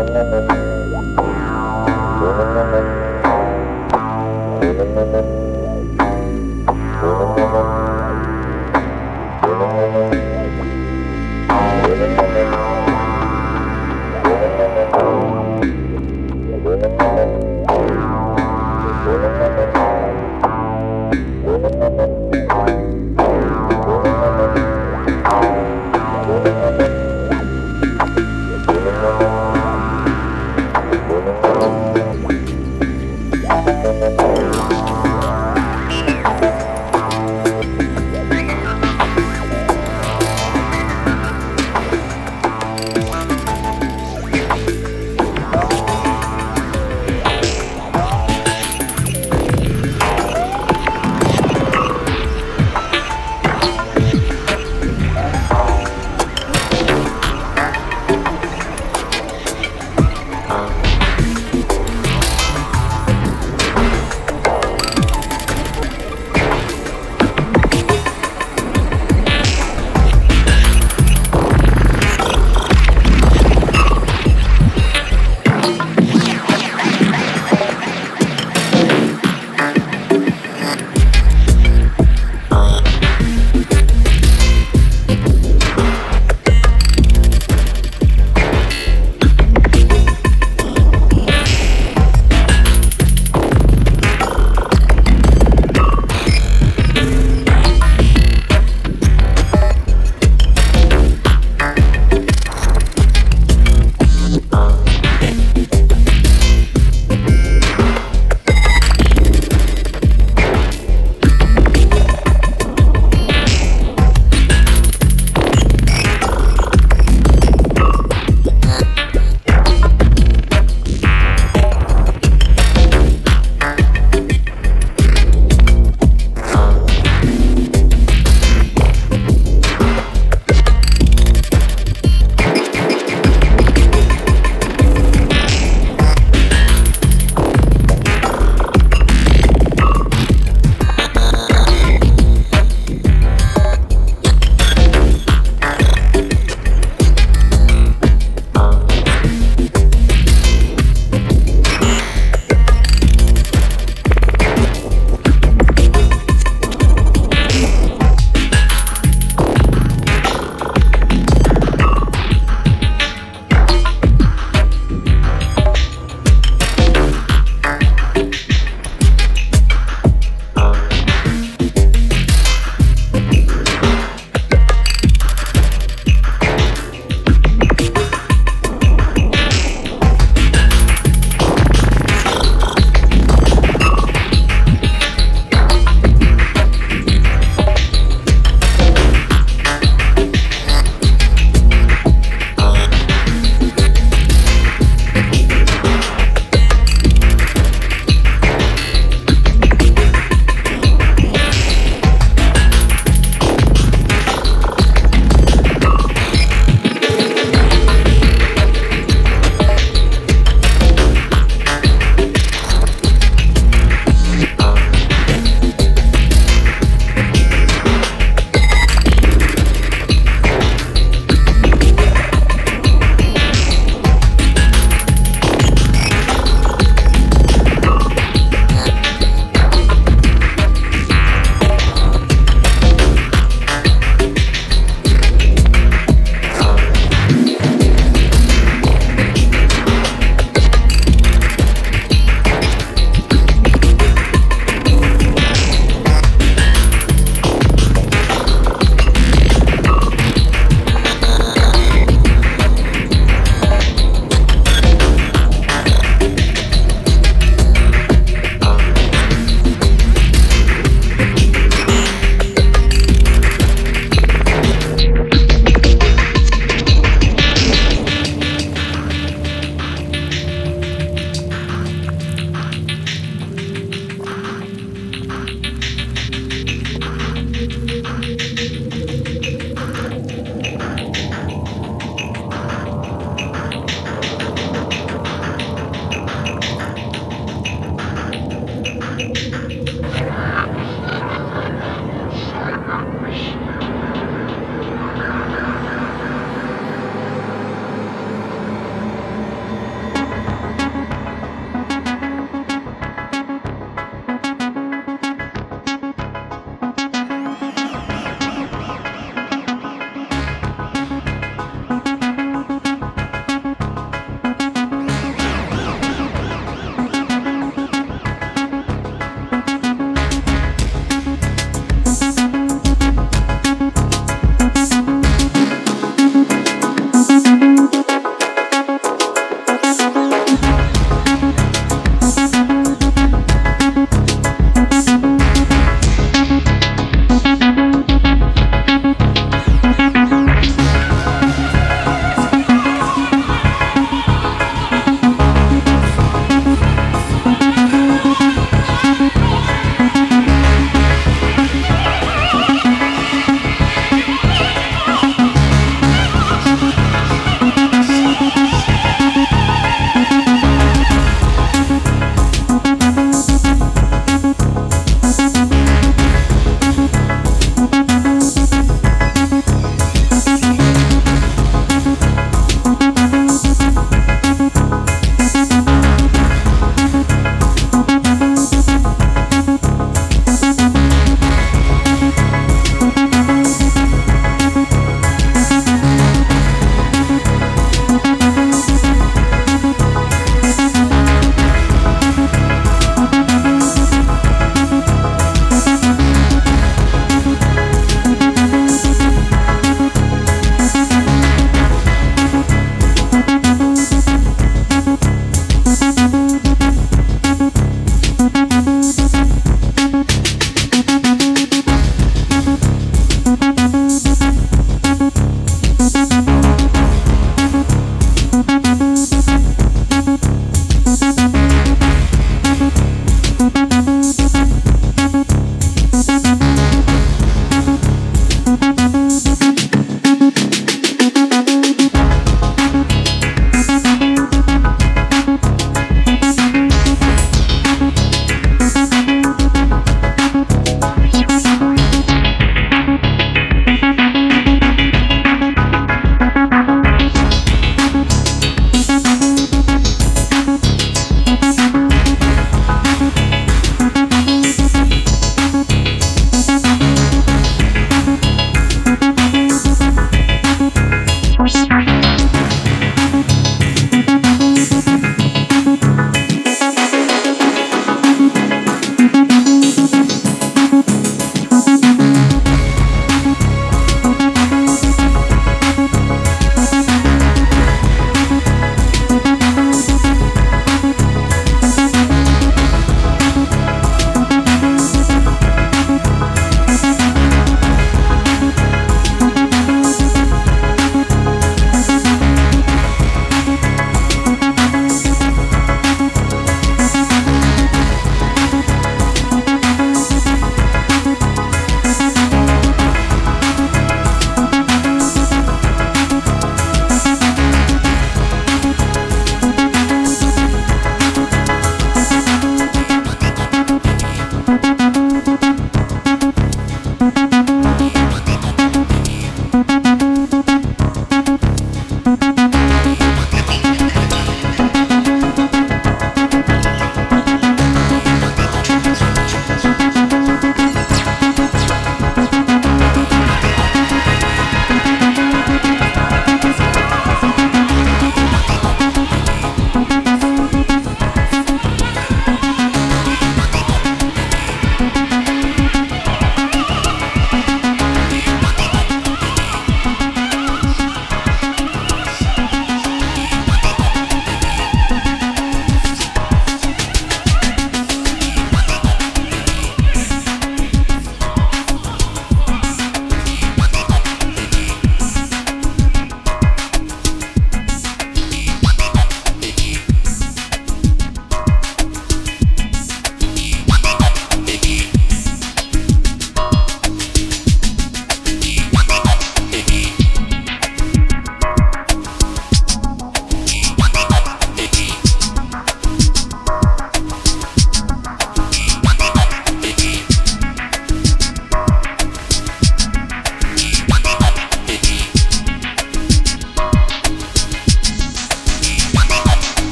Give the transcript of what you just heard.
Oh,